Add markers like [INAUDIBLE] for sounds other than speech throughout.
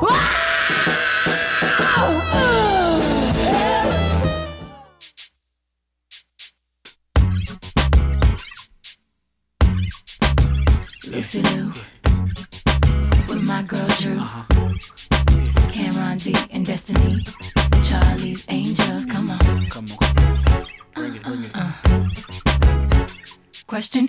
Lucy Liu, with my girl Drew, Cameron D and Destiny, Charlie's Angels. Come on. Come on. Bring it, bring it. Uh-uh. Question,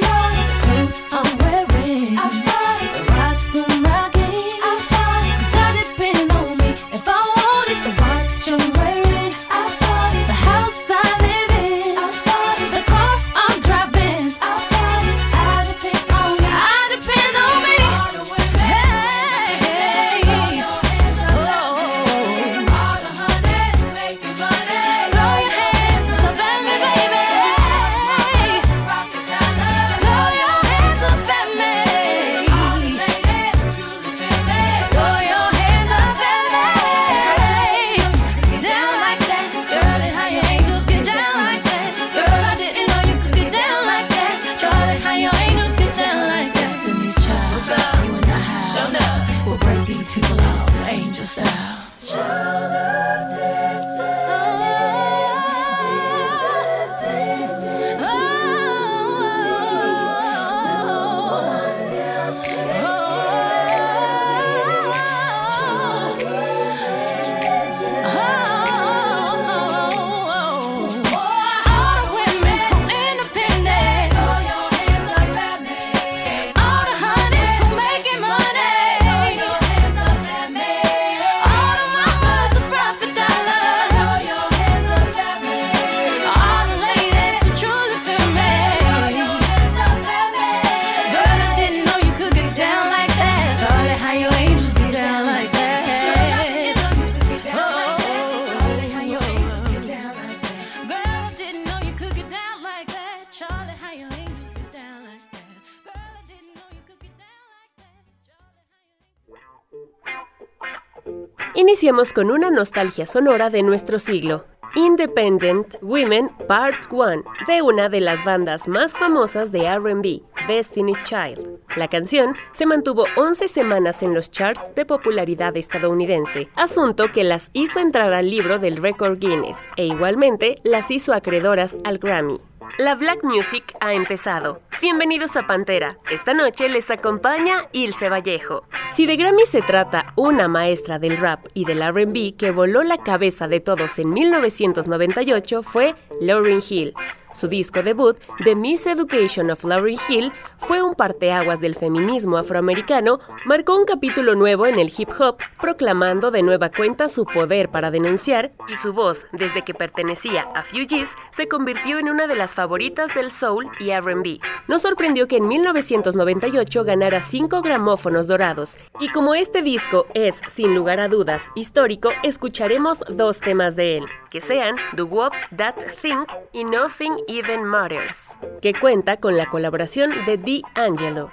Con una nostalgia sonora de nuestro siglo. Independent Women Part 1 de una de las bandas más famosas de RB, Destiny's Child. La canción se mantuvo 11 semanas en los charts de popularidad estadounidense, asunto que las hizo entrar al libro del récord Guinness e igualmente las hizo acreedoras al Grammy. La Black Music ha empezado. Bienvenidos a Pantera. Esta noche les acompaña Ilse Vallejo. Si de Grammy se trata una maestra del rap y del RB que voló la cabeza de todos en 1998 fue Lauryn Hill. Su disco debut, The Miseducation of Lauryn Hill, fue un parteaguas del feminismo afroamericano, marcó un capítulo nuevo en el hip hop, proclamando de nueva cuenta su poder para denunciar, y su voz, desde que pertenecía a Fugees, se convirtió en una de las favoritas del soul y RB. Nos sorprendió que en 1998 ganara cinco gramófonos dorados, y como este disco es, sin lugar a dudas, histórico, escucharemos dos temas de él, que sean Do Wop That Think y Nothing Even Matters, que cuenta con la colaboración de D'Angelo.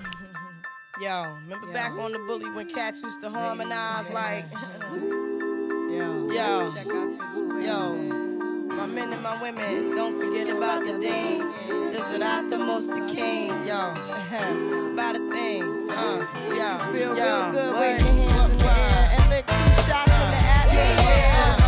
Yo, remember back on the bully when cats used to harmonize like. [LAUGHS] yo, yo, yo. My men and my women, don't forget about the dean. This is not the most the king, yo. [LAUGHS] it's about a thing, uh, yo. Feel yo, real good, wave your hands in the air and lick two shots in the atmosphere.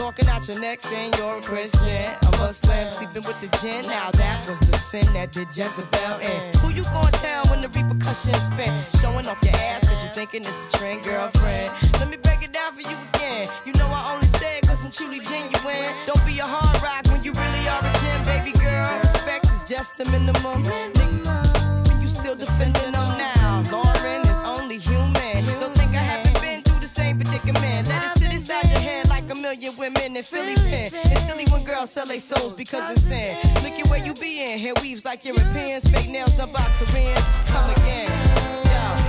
Talking out your neck saying you're a Christian, a Muslim, sleeping with the gin. Now that was the sin that did Jezebel in. Who you gonna tell when the repercussions spin? Showing off your ass cause you thinking it's a trend, girlfriend. Let me break it down for you again. You know I only say it cause I'm truly genuine. Don't be a hard rock when you really are a gem, baby girl. Respect is just the minimum. Nigga, you still defending them now. Million women in Philly pen. It's silly when girls sell their souls because it's sin. Look at where you be in. Hair weaves like Europeans. Fake nails done by Koreans. Come again. Yo,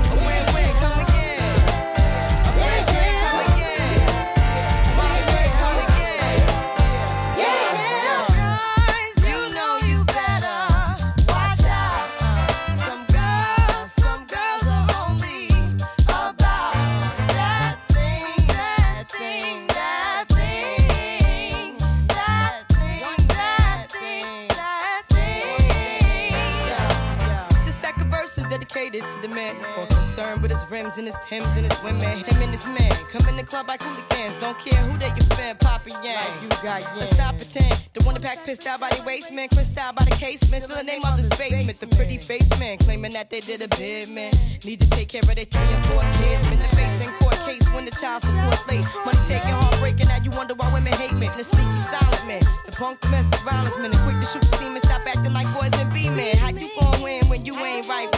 concerned with his rims and his Timbs and his women. Him and his man come in the club like hooligans. Don't care who they your fan, poppin' yang. Like you got yang. Let's not pretend. The one that pack pissed out by the waist, man. Crissed out by the casement. Still the name of this basement. The pretty face man claiming that they did a bid, man. Need to take care of their three and four kids. Been the face in court case when the child support late. Money taking, heartbreaking. Now you wonder why women hate me. The sneaky silent man. The punk domestic violence man. The quick to shoot the semen. Stop acting like boys and be men. How you gon' win when you ain't right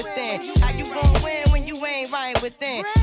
within?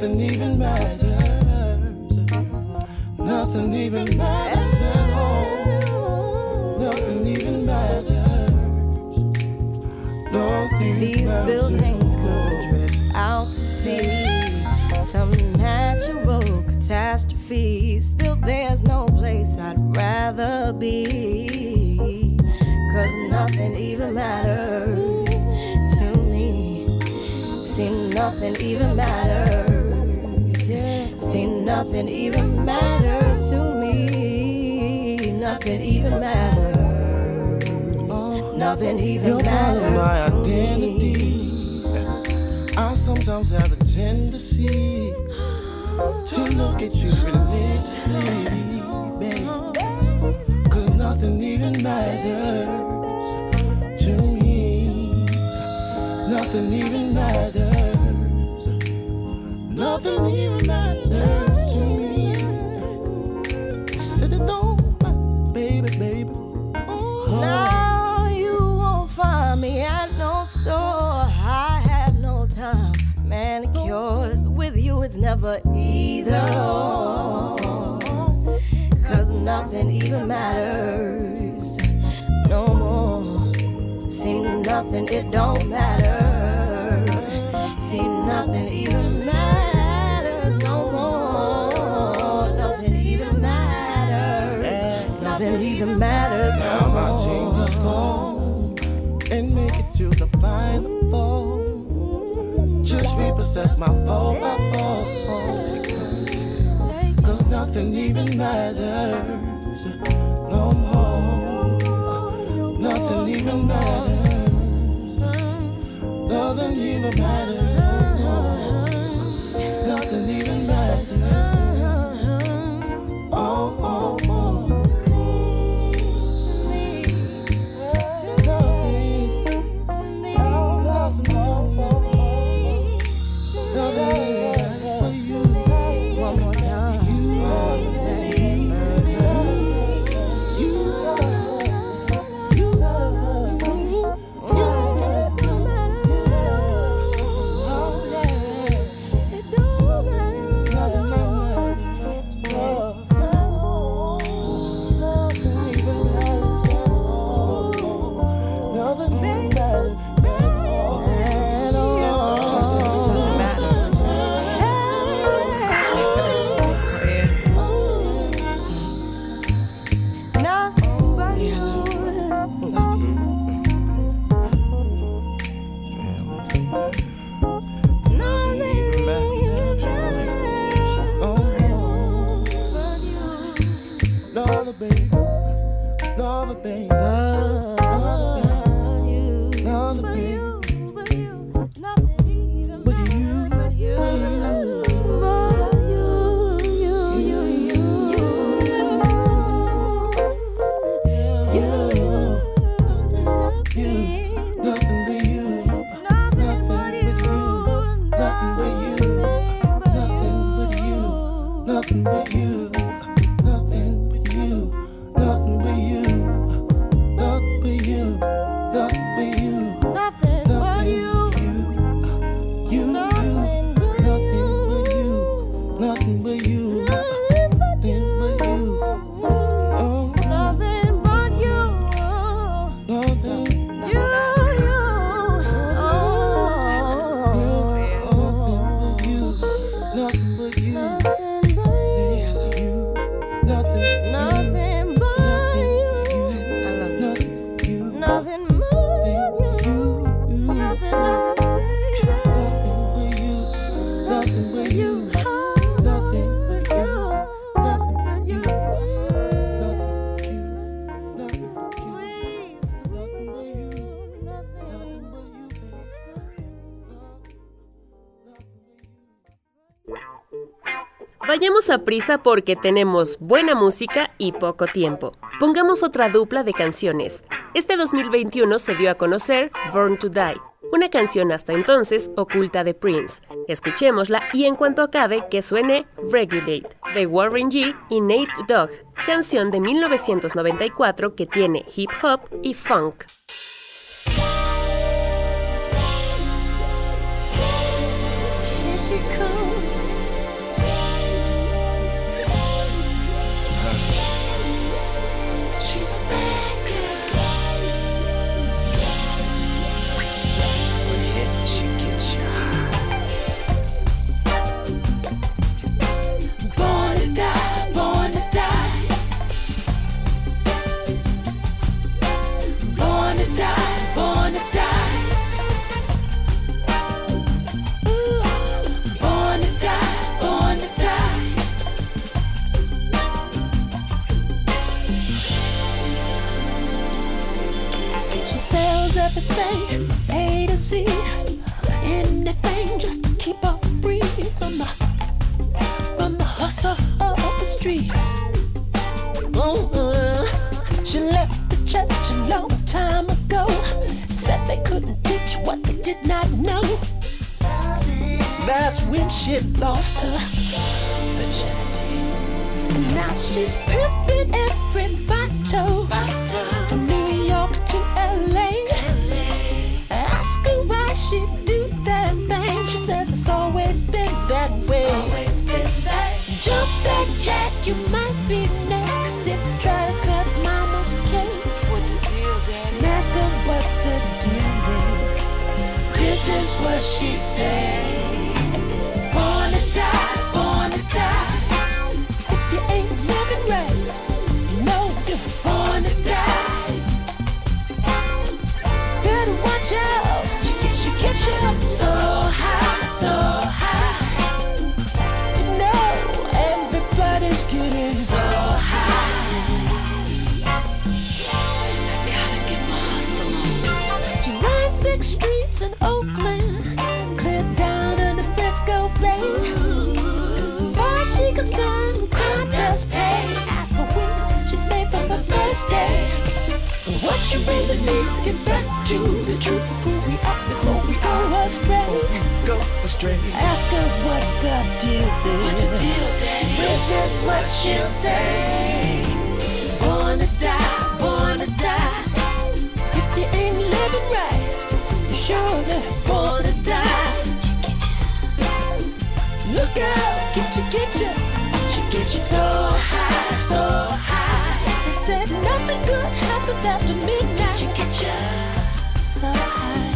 Nothing even matters. Nothing even matters at all. Nothing even matters. Nothing These matters buildings could drift out to sea. Some natural catastrophe. Still, there's no place I'd rather be. Cause nothing even matters to me. See, nothing even matters. Nothing even matters to me. Nothing even matters. Nothing even You're part of my matters me. identity. I sometimes have the tendency to look at you religiously, babe. Cause nothing even matters to me. Nothing even matters. Nothing even either. or. Cause nothing even matters no more. See, nothing, it don't matter. See, nothing even matters no more. Nothing even matters. Nothing even matters Now no my team more. just go and make it to the final four. Just repossess my phone, my phone. Nothing even matters no more. Nothing even matters. Nothing even matters porque tenemos buena música y poco tiempo. Pongamos otra dupla de canciones. Este 2021 se dio a conocer Born to Die, una canción hasta entonces oculta de Prince. Escuchémosla y en cuanto acabe que suene Regulate, de Warren G y Nate Dogg, canción de 1994 que tiene hip hop y funk. Far as she crime does pay. Ask her when she say from the first day. What she really needs to get back to the truth of who we are before we go astray. Go astray. Ask her what the deal is. This is what she'll say. Born to die, born to die. If you ain't living right, you're surely born to die. Look out, get you, get you. Said nothing good happens after midnight. Get you, get you so high.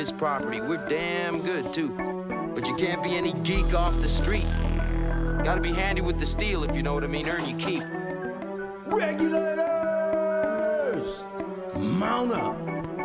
His property. We're damn good, too. But you can't be any geek off the street. Gotta be handy with the steel, if you know what I mean. Earn your keep. Regulators! Mount up!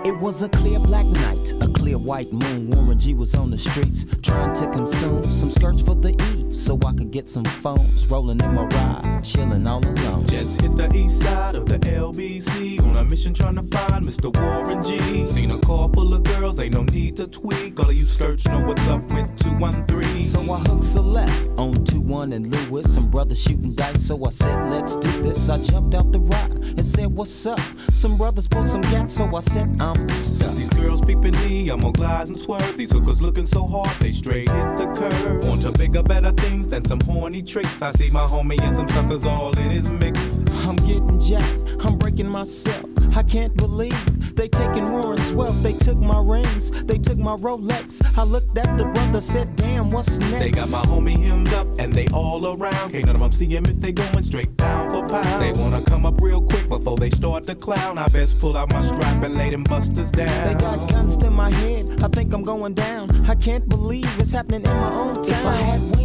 It was a clear black night, a clear white moon. Warren G was on the streets trying to consume some skirts for the E so I could get some phones. Rolling in my ride, chilling all alone. Just hit the east side of the LBC on a mission trying to find Mr. Warren G. Seen a car full of girls, ain't no need to tweak. All of you skirts know what's up with 213. So I hooked a left on 2-1 and Lewis. Some brothers shooting dice, so I said, let's do this. I jumped out the ride and said, what's up? Some brothers pulled some gas, so I said, I'm stuck. Girls peeping me, I'm gonna glide and swerve. These hookers looking so hard, they straight hit the curve. Want to bigger, better things than some horny tricks. I see my homie and some suckers all in his mix. I'm getting jacked, I'm breaking myself. I can't believe they taking Warren's wealth. They took my rings, they took my Rolex. I looked at the brother, said, damn, what's next? They got my homie hemmed up and they all around. Can't none of them see him if they going straight down for pound. They wanna come up real quick before they start to clown. I best pull out my strap and lay them busters down. They got guns to my head, I think I'm going down. I can't believe it's happening in my own town. If I had wings,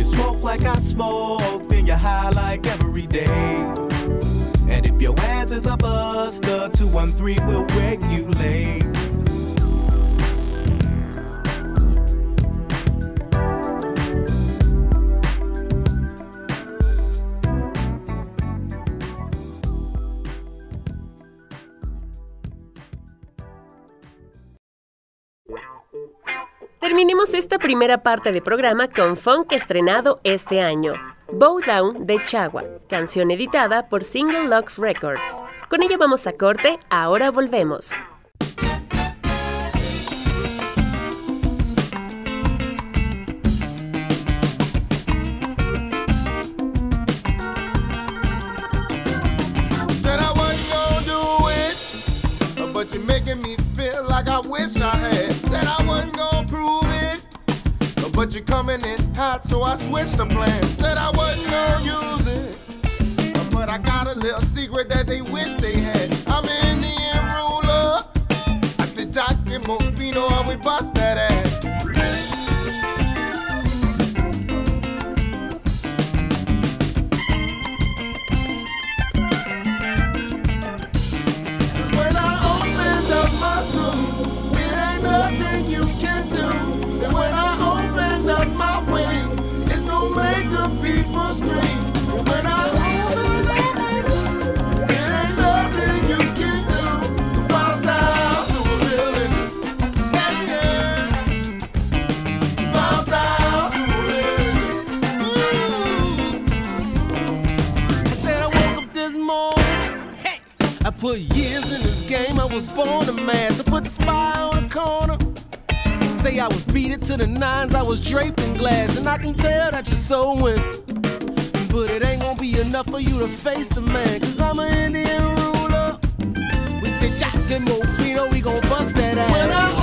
You smoke like I smoke, then you're high like every day. And if your ass is a buster, 213 will regulate. Terminemos esta primera parte de programa con funk estrenado este año. Bow Down de Chagua, canción editada por Single Lock Records. Con ella vamos a corte, ahora volvemos. I wish I had. Said I but you're coming in hot, so I switched the plan. Said I wasn't gonna use it, but I got a little secret that they wish they had. I'm an Indian ruler. I said Jockey Mofino, and we bust put years in this game, I was born a man. So put the spy on the corner. Say I was beat it to the nines, I was draped in glass, and I can tell that you're so win. But it ain't gonna be enough for you to face the man, cause I'm an Indian ruler. We say Jack and Mofino, we gon' bust that ass.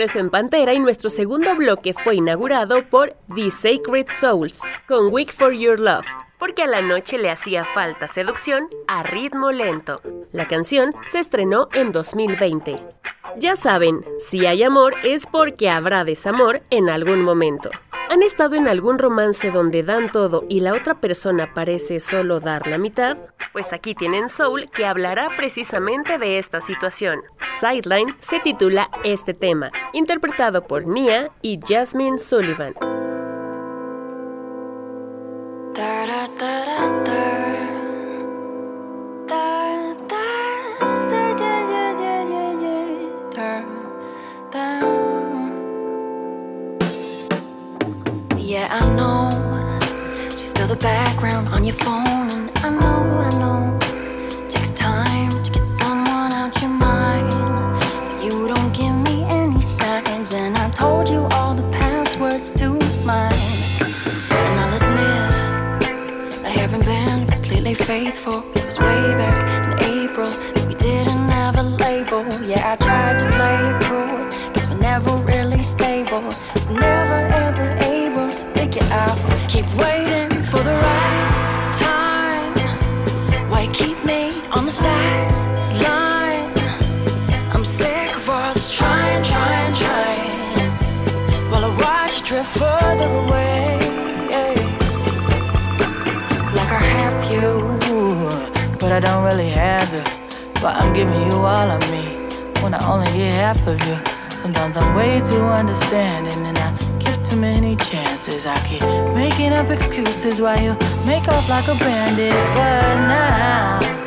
En Pantera y nuestro segundo bloque fue inaugurado por The Sacred Souls con Week for Your Love, porque a la noche le hacía falta seducción a ritmo lento. La canción se estrenó en 2020. Ya saben, si hay amor es porque habrá desamor en algún momento. ¿Han estado en algún romance donde dan todo y la otra persona parece solo dar la mitad? Pues aquí tienen Soul que hablará precisamente de esta situación. Sideline se titula este tema, interpretado por Nia y Jasmine Sullivan. The background on your phone, and I know, I know takes time to get someone out your mind, but you don't give me any signs, and I told you all the passwords to mine, and I'll admit I haven't been completely faithful. It was way back I'm sick of all this trying, trying, trying. While I watch you drift further away. It's like I have you, but I don't really have you. But I'm giving you all of me when I only get half of you. Sometimes I'm way too understanding and I give too many chances. I keep making up excuses while you make off like a bandit. But now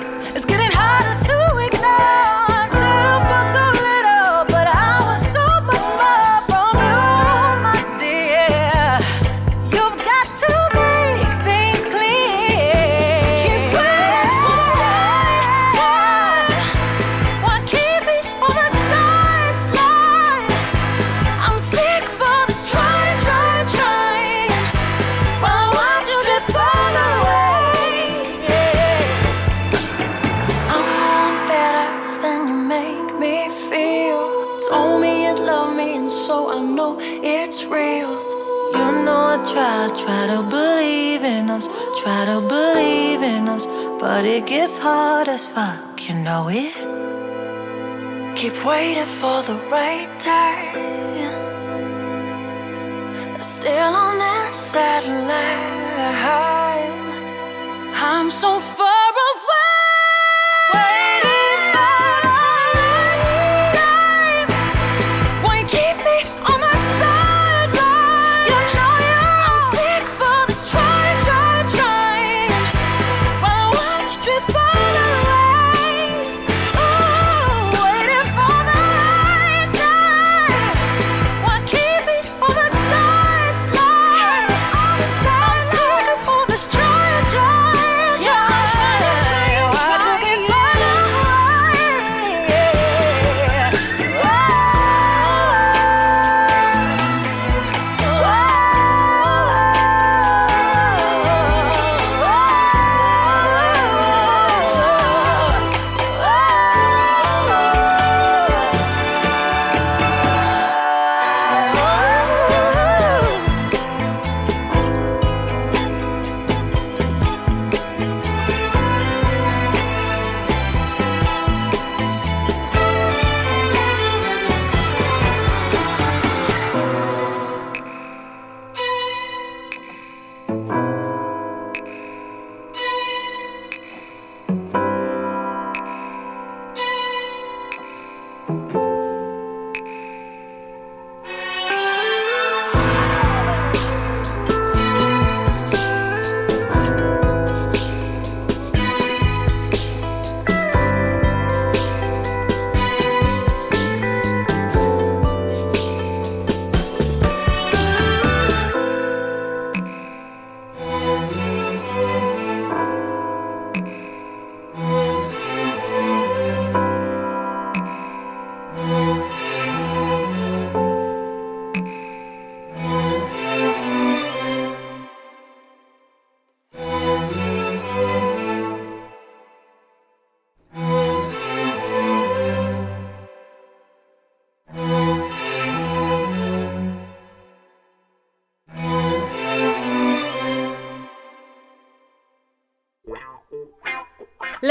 but it gets hard as fuck, you know it. Keep waiting for the right time. Still on that satellite. I'm so far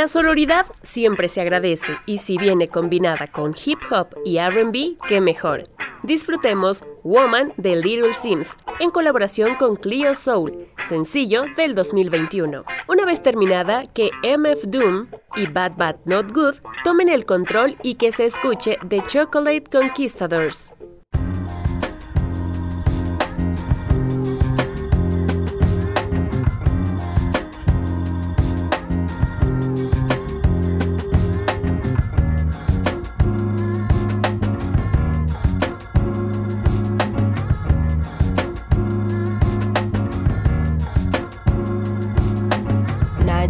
La sororidad siempre se agradece y si viene combinada con hip hop y RB, qué mejor. Disfrutemos Woman de Little Sims en colaboración con Clio Soul, sencillo del 2021. Una vez terminada, que MF Doom y Bad Bad Not Good tomen el control y que se escuche The Chocolate Conquistadors.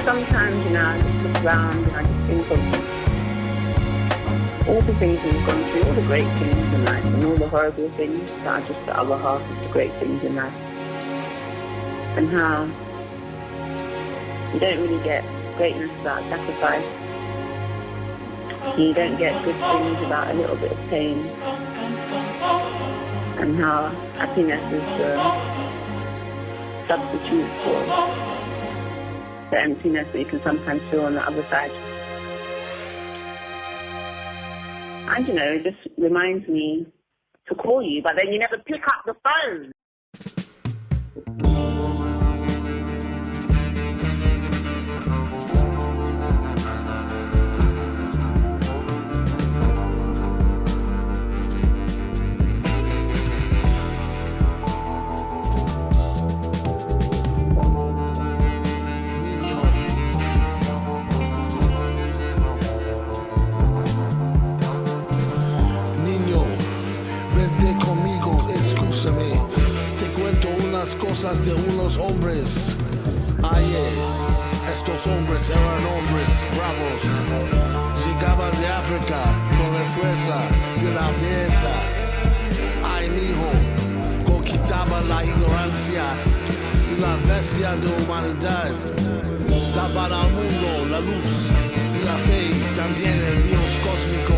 sometimes, you know, I just look around and I just think of all the things we've gone through, all the great things in life, and all the horrible things that are just the other half of the great things in life. And how you don't really get greatness without sacrifice. You don't get good things without a little bit of pain. And how happiness is the substitute for the emptiness that you can sometimes feel on the other side. And you know, it just reminds me to call you, but then you never pick up the phone. Cosas de unos hombres. Ayer, estos hombres eran hombres bravos. Llegaban de África con la fuerza de la mesa. Ay, mijo, conquistaban la ignorancia y la bestia de humanidad. Daban al mundo la luz y la fe, y también el Dios cósmico.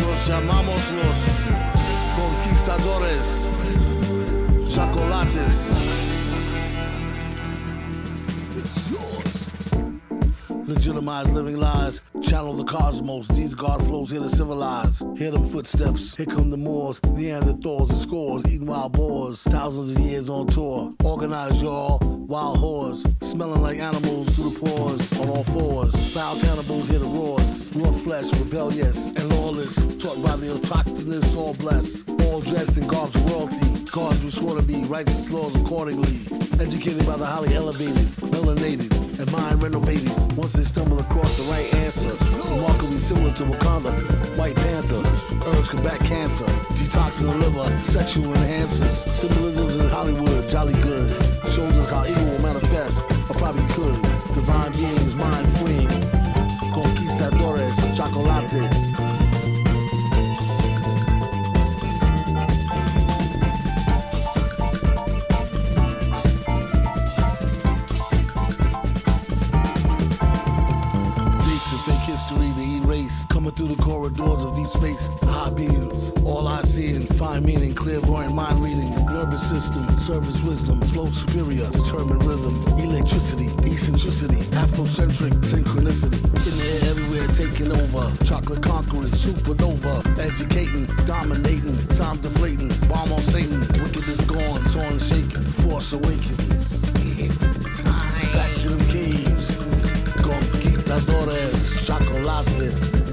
Los llamamos los conquistadores, chocolates. It's yours. Legitimize living lies, channel the cosmos. These God flows here to civilize. Hear them footsteps, here come the Moors, Neanderthals and scores, eating wild boars. Thousands of years on tour. Organize y'all, wild whores, smelling like animals through the pores, on all fours. Foul cannibals hear the roars, raw flesh, rebellious and lawless. Taught by the autochthonous, all blessed, all dressed in garbs royalty. Gods we swore to be, righteous laws accordingly. Educated by the highly elevated, melanated, and mind renovated. Once they stumble across the right answer, remarkably similar to Wakanda, White Panther, herbs combat cancer, detoxing the liver, sexual enhancers, symbolisms in Hollywood, jolly good. Shows us how evil will manifest, or probably could. Divine beings, mind freeing, conquistadores, chocolates. Corridors of deep space. High beams. All I see and find meaning. Clairvoyant mind reading. Nervous system. Service wisdom. Flow superior. Determined rhythm. Electricity. Eccentricity. Afrocentric synchronicity. In the air everywhere taking over. Chocolate conquerors. Supernova. Educating. Dominating. Time deflating. Bomb on Satan. Wickedness gone. Soaring shaking. Force awakens. It's time. Back to them caves. Conquistadores, chocolates.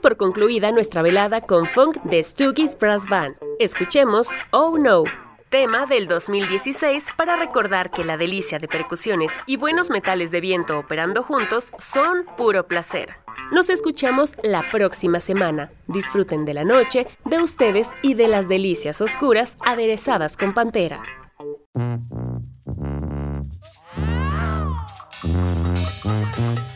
Por concluida nuestra velada con funk de Stoogies Brass Band. Escuchemos Oh No, tema del 2016 para recordar que la delicia de percusiones y buenos metales de viento operando juntos son puro placer. Nos escuchamos la próxima semana. Disfruten de la noche, de ustedes y de las delicias oscuras aderezadas con pantera. [LAUGHS]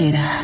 Pantera.